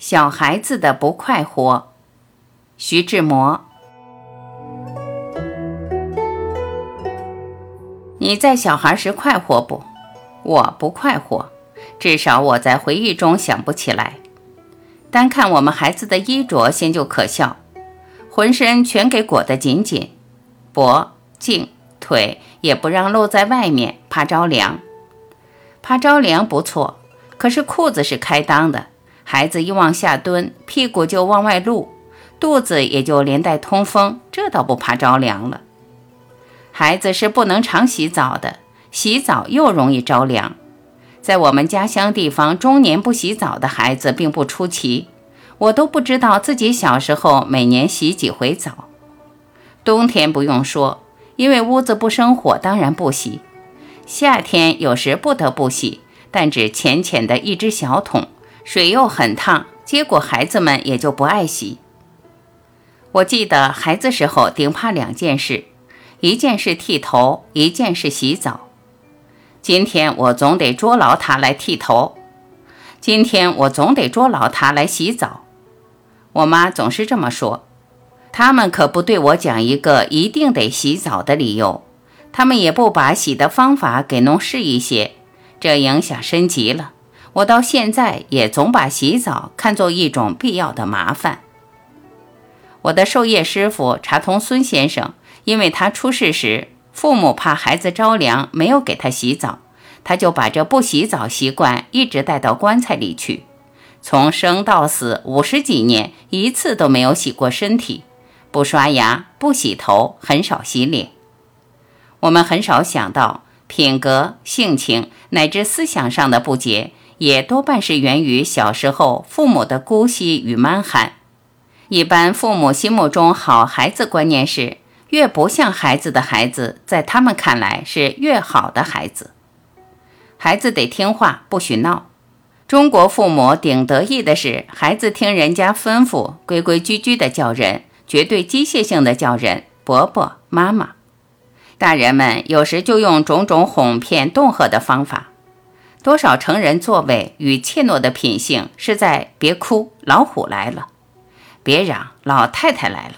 小孩子的不快活，徐志摩。你在小孩时快活不？我不快活，至少我在回忆中想不起来。单看我们孩子的衣着，先就可笑，浑身全给裹得紧紧，脖、颈、腿也不让露在外面，怕着凉。怕着凉不错，可是裤子是开裆的。孩子一往下蹲，屁股就往外露，肚子也就连带通风，这倒不怕着凉了。孩子是不能常洗澡的，洗澡又容易着凉。在我们家乡地方，中年不洗澡的孩子并不出奇，我都不知道自己小时候每年洗几回澡。冬天不用说，因为屋子不生火，当然不洗。夏天有时不得不洗，但只浅浅的一只小桶。水又很烫，结果孩子们也就不爱洗。我记得孩子时候顶怕两件事，一件是剃头，一件是洗澡。今天我总得捉牢他来剃头，今天我总得捉牢他来洗澡。我妈总是这么说，他们可不对我讲一个一定得洗澡的理由，他们也不把洗的方法给弄试一些，这影响深极了。我到现在也总把洗澡看作一种必要的麻烦。我的授业师傅查同孙先生，因为他出事时父母怕孩子着凉，没有给他洗澡，他就把这不洗澡习惯一直带到棺材里去，从生到死五十几年，一次都没有洗过身体，不刷牙，不洗头，很少洗脸。我们很少想到品格、性情乃至思想上的不洁。也多半是源于小时候父母的姑息与蛮悍。一般父母心目中好孩子观念是，越不像孩子的孩子，在他们看来是越好的孩子。孩子得听话，不许闹。中国父母顶得意的是，孩子听人家吩咐，规规矩矩的叫人，绝对机械性的叫人伯伯、妈妈。大人们有时就用种种哄骗、恫吓的方法。多少成人作为与怯懦的品性，是在别哭，老虎来了；别嚷，老太太来了；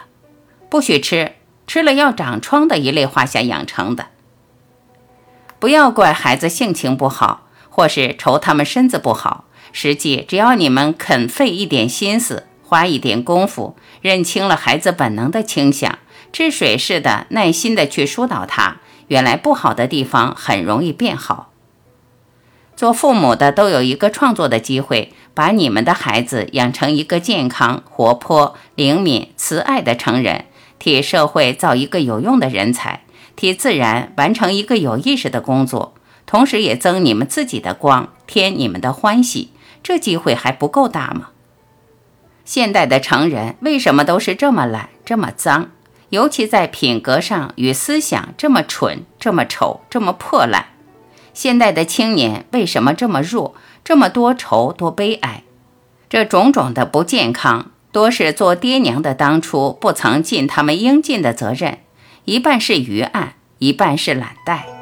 不许吃，吃了要长疮的一类话下养成的。不要怪孩子性情不好，或是愁他们身子不好。实际只要你们肯费一点心思，花一点功夫，认清了孩子本能的倾向，治水似的耐心的去疏导他，原来不好的地方很容易变好。做父母的都有一个创作的机会，把你们的孩子养成一个健康、活泼、灵敏、慈爱的成人，替社会造一个有用的人才，替自然完成一个有意识的工作，同时也增你们自己的光，添你们的欢喜。这机会还不够大吗？现代的成人为什么都是这么懒、这么脏？尤其在品格上与思想这么蠢、这么丑、这么破烂？现代的青年为什么这么弱，这么多愁多悲哀？这种种的不健康，多是做爹娘的当初不曾尽他们应尽的责任，一半是愚暗，一半是懒怠。